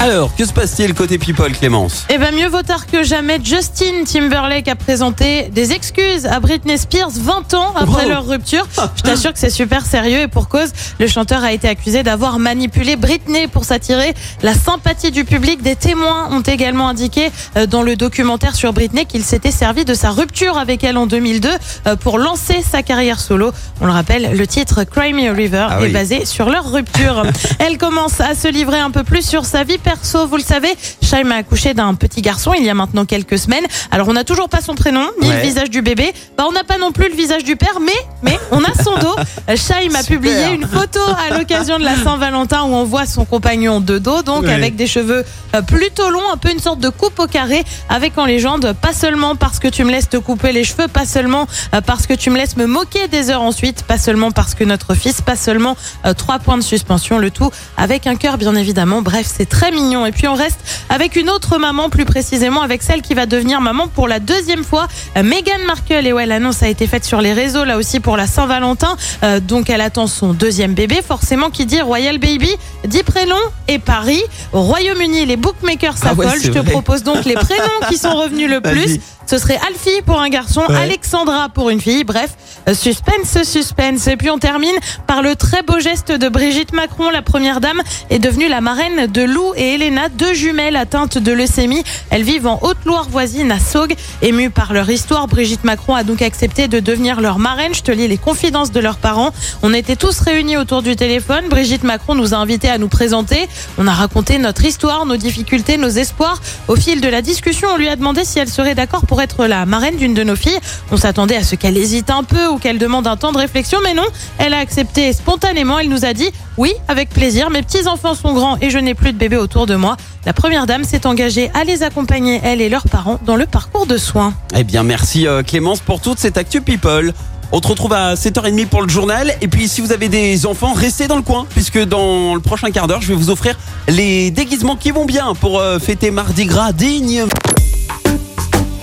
Alors, que se passe-t-il côté people, Clémence? Eh ben mieux vaut tard que jamais, Justin Timberlake a présenté des excuses à Britney Spears 20 ans après Wow. leur rupture. Je t'assure que c'est super sérieux et pour cause, le chanteur a été accusé d'avoir manipulé Britney pour s'attirer la sympathie du public. Des témoins ont également indiqué euh, dans le documentaire sur Britney qu'il s'était servi de sa rupture avec elle en 2002 euh, pour lancer sa carrière solo. On le rappelle, le titre Cry Me a River Ah est basé sur leur rupture. Elle commence à se livrer un peu plus sur sa vie perso. Vous le savez, Shaim a accouché d'un petit garçon il y a maintenant quelques semaines. Alors on n'a toujours pas son prénom ni Ouais. le visage du bébé. Bah, on n'a pas non plus le visage du père, mais mais on a son dos. Euh, Shaim a publié une photo à l'occasion de la Saint-Valentin où on voit son compagnon de dos, donc Ouais. avec des cheveux euh, plutôt longs, un peu une sorte de coupe au carré, avec en légende pas seulement parce que tu me laisses te couper les cheveux, pas seulement euh, parce que tu me laisses me moquer des heures ensuite, pas seulement parce que notre fils, pas seulement trois points de suspension, le tout avec un cœur bien évidemment. Bref, c'est très mignon. Et puis on reste avec une autre maman, plus précisément avec celle qui va devenir maman pour la deuxième fois, Meghan Markle. Et ouais, l'annonce a été faite sur les réseaux là aussi pour la Saint-Valentin. Euh, donc elle attend son deuxième bébé. Forcément, qui dit Royal Baby dit prénom et Paris. Au Royaume-Uni, les bookmakers Ah ouais, s'affolent. Je te vrai. propose donc les prénoms qui sont revenus le plus. Ce serait Alfie pour un garçon, Ouais. Alexandra pour une fille. Bref, euh, suspense, suspense. Et puis on termine par le très beau geste de Brigitte Macron, la première dame, est devenue la marraine de Lou et Elena, deux jumelles atteintes de leucémie. Elles vivent en Haute-Loire voisine à Saugues. Émue par leur histoire, Brigitte Macron a donc accepté de devenir leur marraine. Je te lis les confidences de leurs parents. On était tous réunis autour du téléphone. Brigitte Macron nous a invités à nous présenter. On a raconté notre histoire, nos difficultés, nos espoirs. Au fil de la discussion, on lui a demandé si elle serait d'accord pour être la marraine d'une de nos filles. On s'attendait à ce qu'elle hésite un peu ou qu'elle demande un temps de réflexion, mais non, elle a accepté spontanément. Elle nous a dit oui, avec plaisir. Mes petits enfants sont grands et je n'ai plus de bébés autour de moi. La première dame s'est engagée à les accompagner, elle et leurs parents, dans le parcours de soins. Eh bien, merci euh, Clémence pour toute cette actu people. On te retrouve à 7h30 pour le journal. Et puis, si vous avez des enfants, restez dans le coin, puisque dans le prochain quart d'heure, je vais vous offrir les déguisements qui vont bien pour euh, fêter Mardi Gras digne.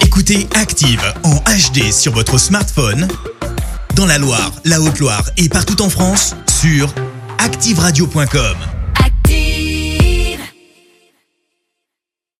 Écoutez Active en HD sur votre smartphone, dans la Loire, la Haute-Loire et partout en France, sur activeradio.com.